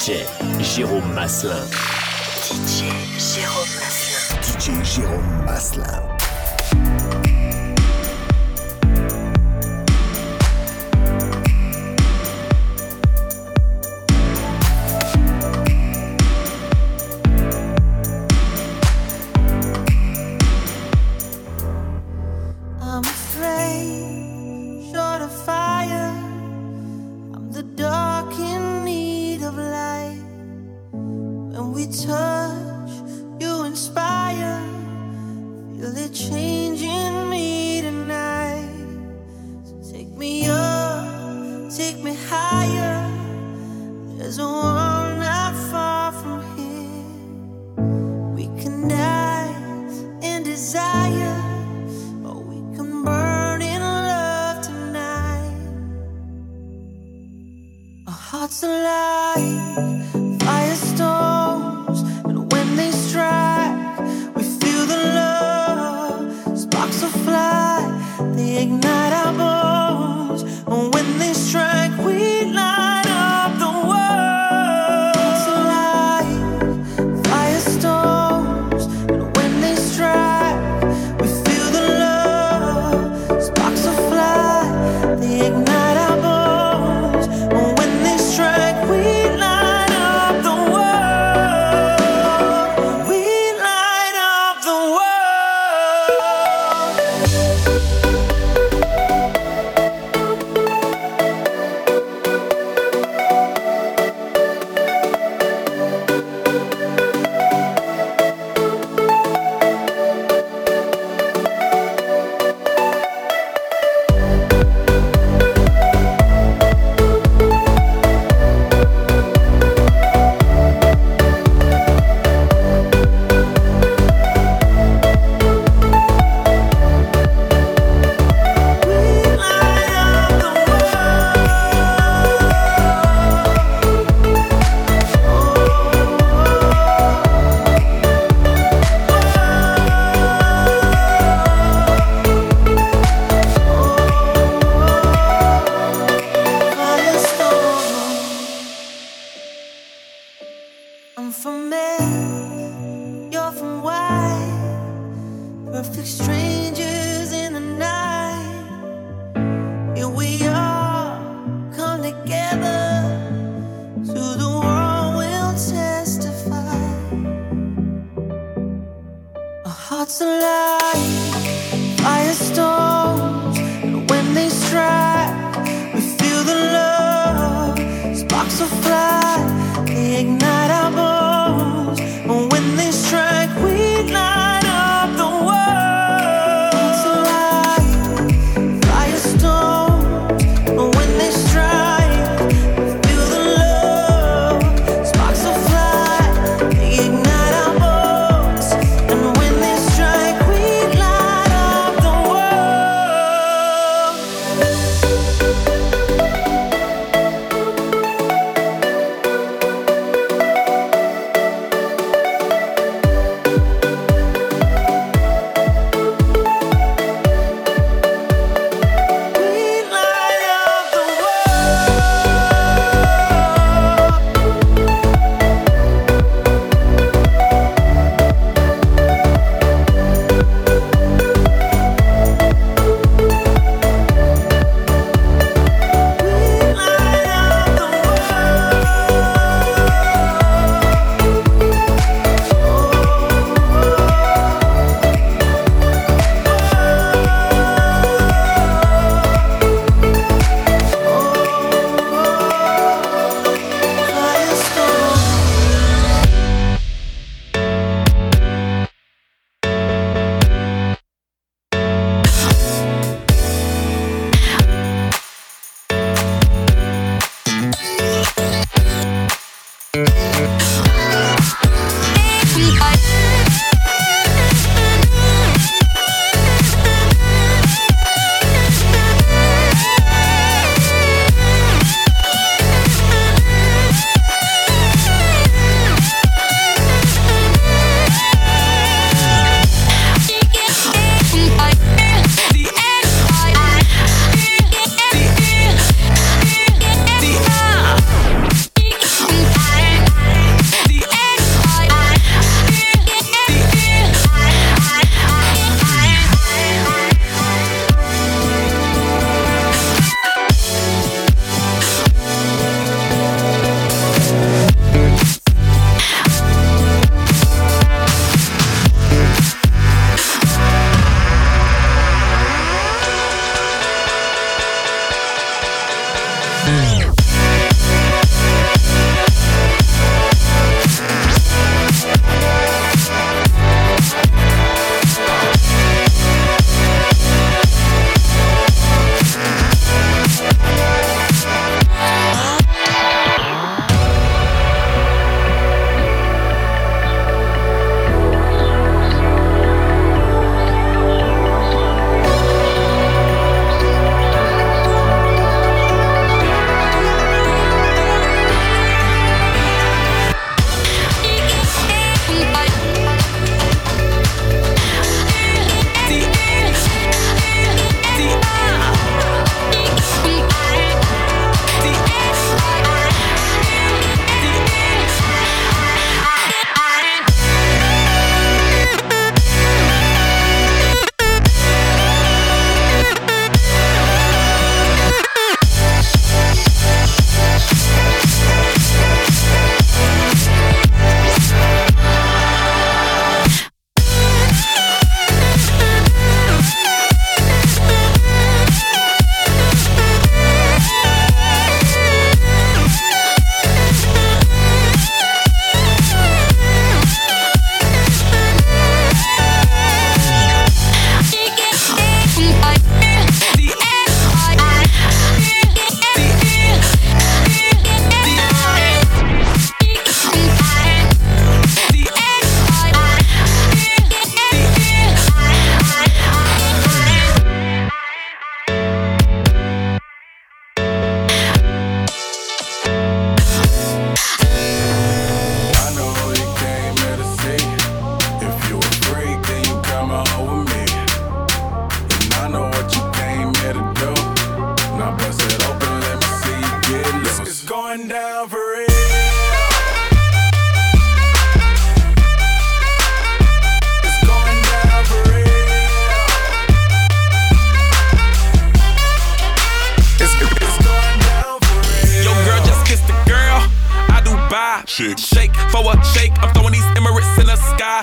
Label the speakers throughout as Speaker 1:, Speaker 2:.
Speaker 1: DJ Jérôme Maslin.
Speaker 2: DJ Jérôme Maslin.
Speaker 3: DJ Jérôme Maslin.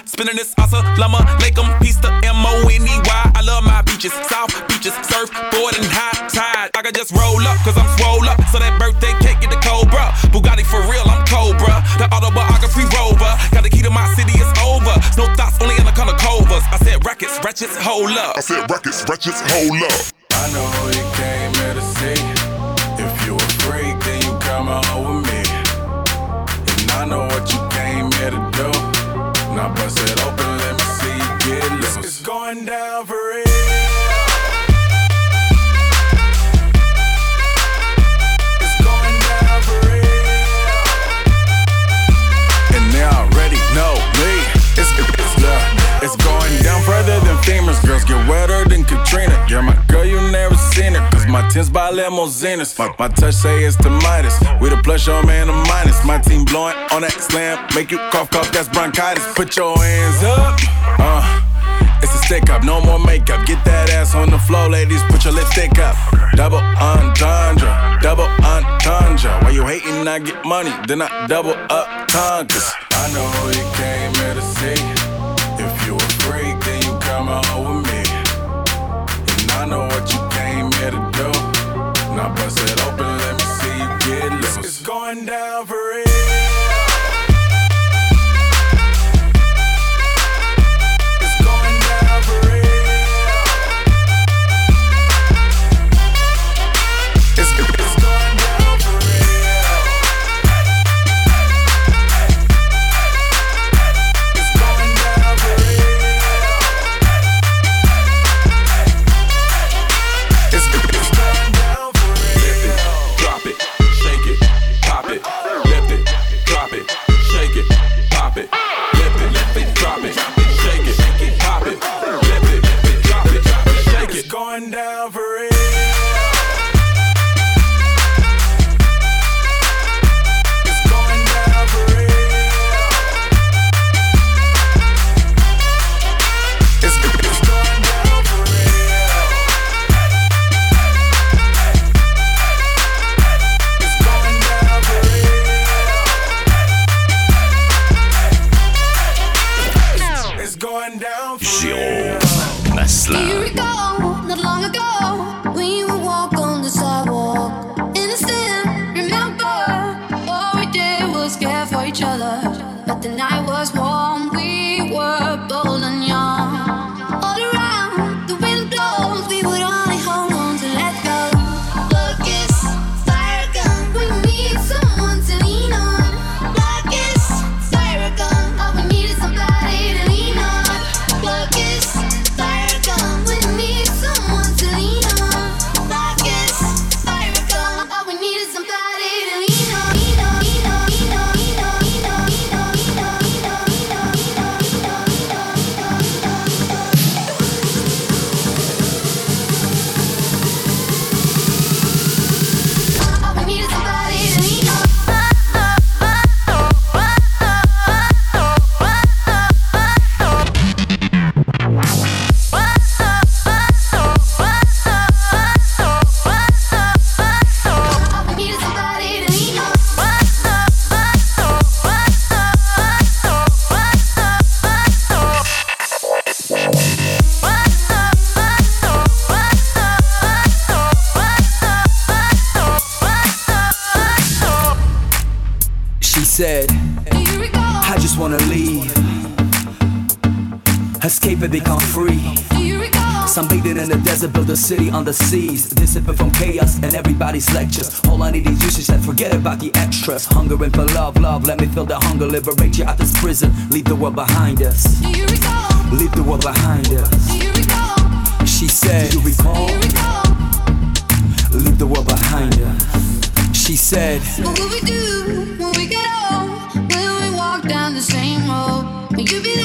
Speaker 4: The sky. Spinning this asa llama. Lake 'em, piece the M O N E Y. I love my beaches, south beaches, surfboard and high tide. I can just roll up, cause I'm swole up. So that birthday cake get the Cobra. Bugatti for real, I'm Cobra. The autobiography rover. Got the key to my city, it's over. No thoughts, only in the color covers. I said rackets, wretches, hold up.
Speaker 5: I said rackets, wretches, hold up.
Speaker 6: I know Now bust it open, let me see you get loose. It's going down for real. It's going down for real. And they already know me. It's, it's, it's going down further than famous girls get wetter than Katrina. Yeah, my my tins by limousines. My, my touch say it's the Midas. We the plus your man, the minus. My team blowing on that slam. Make you cough, cough, that's bronchitis. Put your hands up. Uh. It's a stick up, no more makeup. Get that ass on the floor, ladies. Put your lipstick up. Double entendre, double entendre. Why you hating? I get money, then I double up conquers. I know you came here to see. If you a freak, then you come on Now bust it open, let me see you get loose. It's going down for real.
Speaker 7: Sunbathing in the desert, build a city on the seas. Dissipate from chaos and everybody's lectures. All I need is you, she said, forget about the extras. Hungering for love, love, let me feel the hunger. Liberate you out this prison, leave the world behind us.
Speaker 8: Here we go.
Speaker 7: Leave the world behind us.
Speaker 8: Here we go.
Speaker 7: She said, Do you recall?
Speaker 8: Here we go.
Speaker 7: Leave the world behind us. She said,
Speaker 8: What will we do when we get old? Will we walk down the same road? Will you be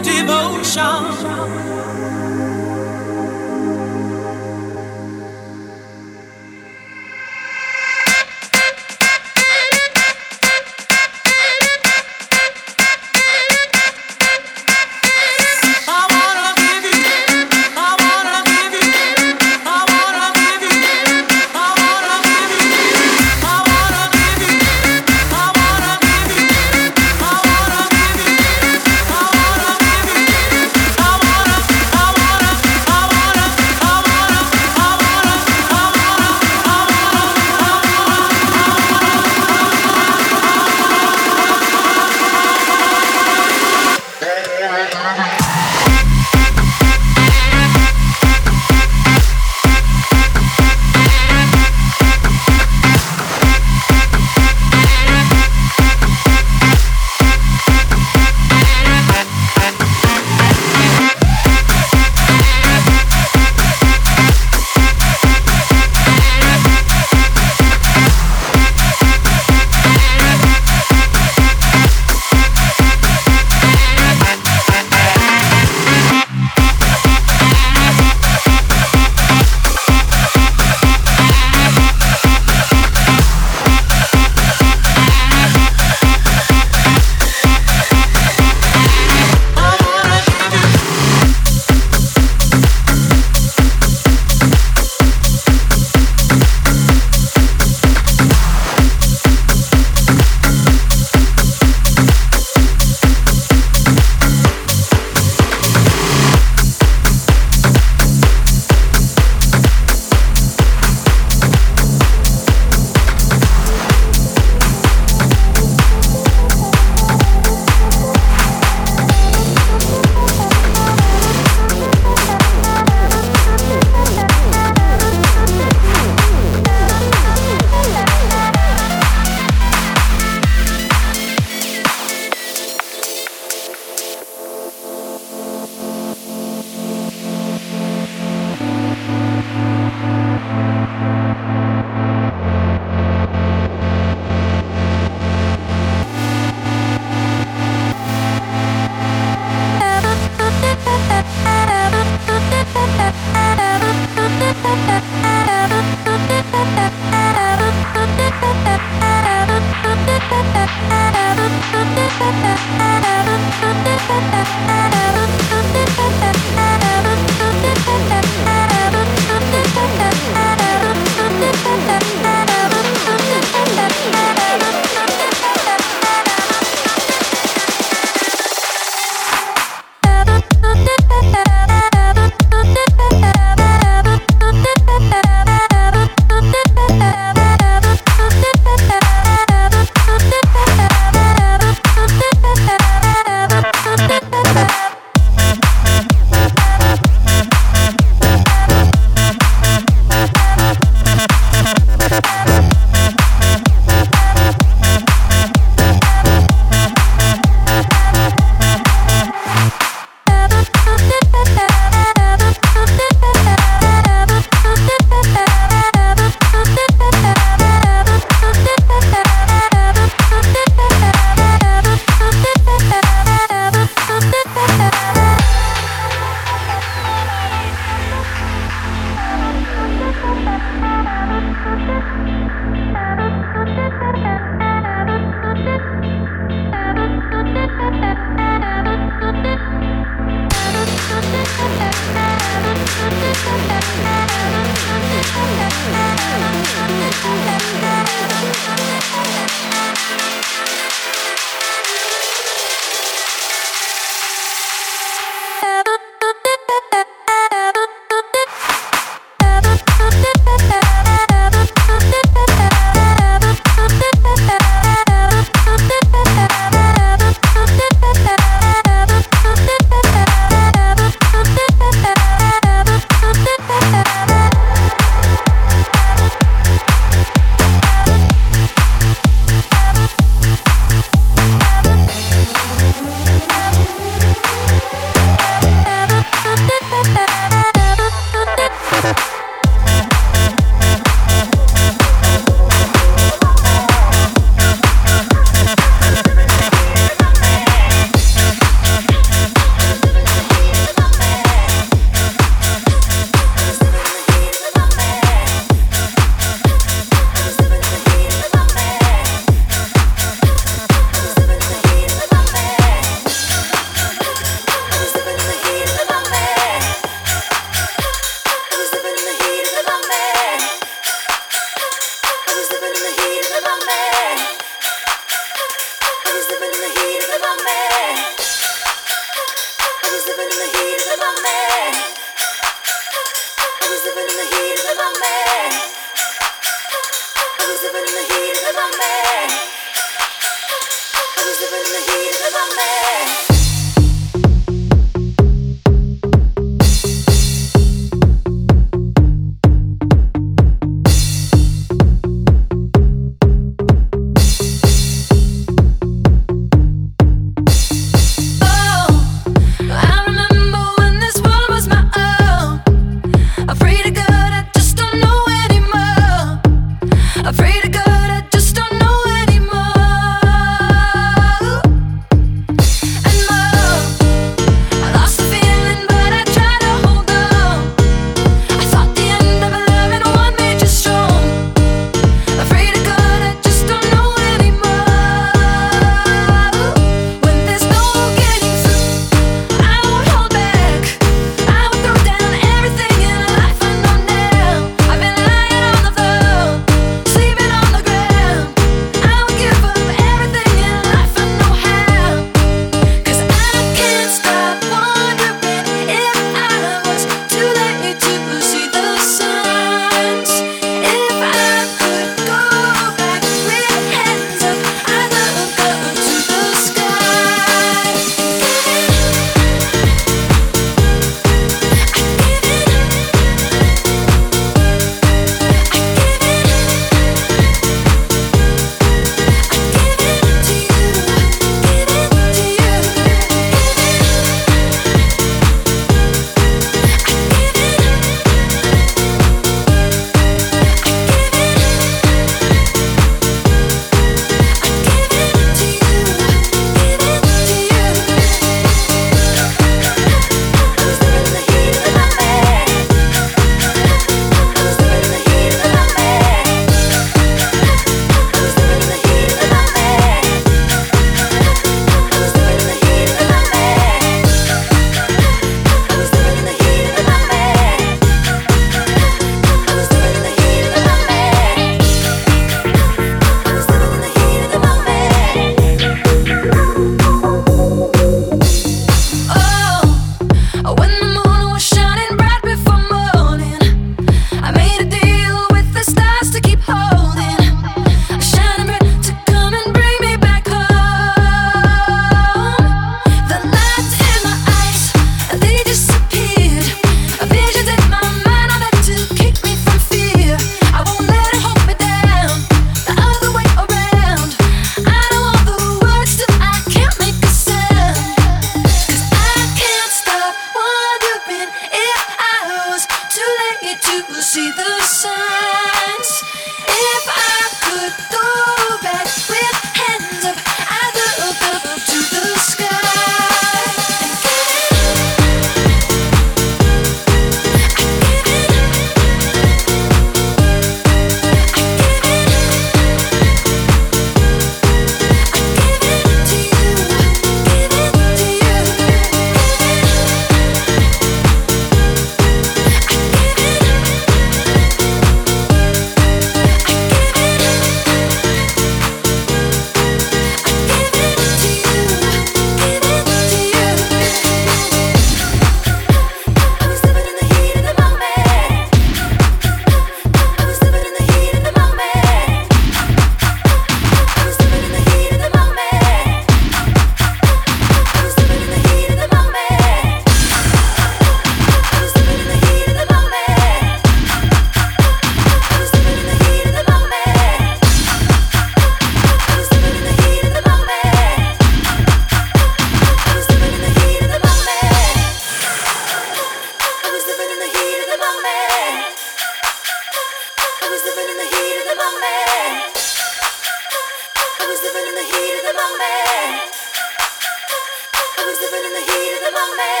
Speaker 8: Superman.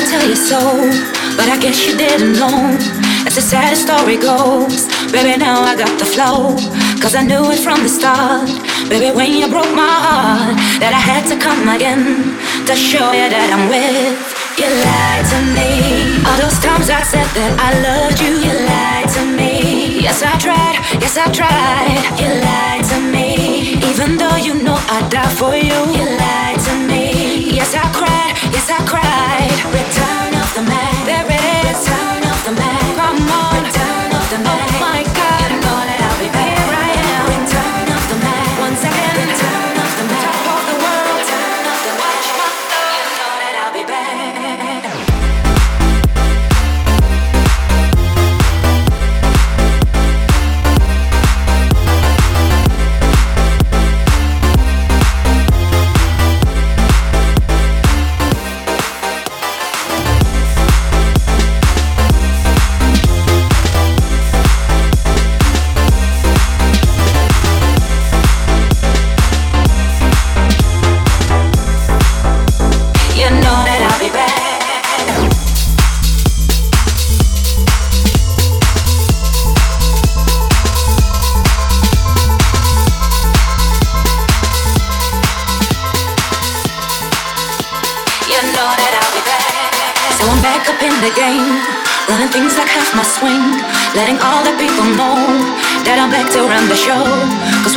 Speaker 8: To
Speaker 9: tell you so, but I guess you didn't know. As the sad story goes, baby, now I got the flow. Cause I knew it from the start. Baby, when you broke my heart, that I had to come again to show you that I'm with. You lied to me. All those times I said that I loved you, you lied to me. Yes, I tried, yes, I tried. You lied to me. Even though you know I'd die for you, you lied to me. Yes, I cried, yes, I cried. The man.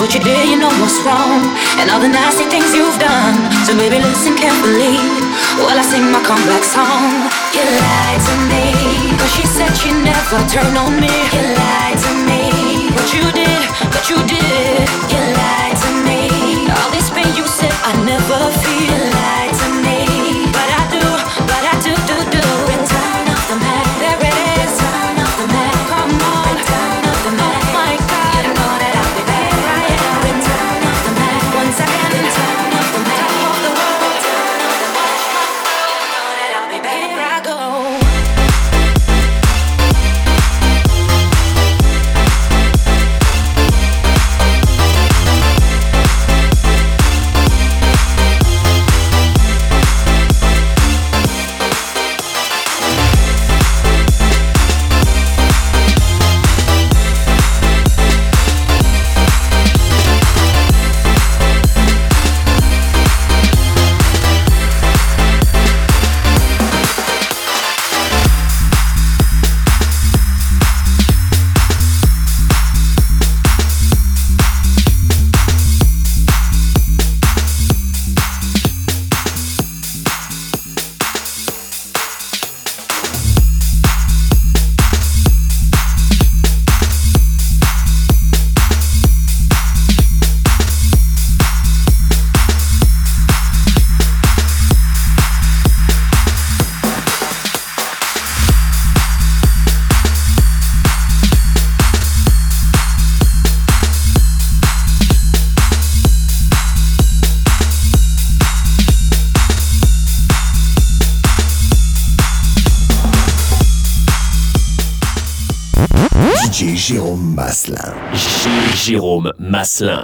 Speaker 9: What you did, you know what's wrong, and all the nasty things you've done. So baby, listen carefully while I sing my comeback song. You lied to me, cause she said she never turned on me. You lied to me, but you did, but you did.
Speaker 3: Jérôme
Speaker 2: Masselin.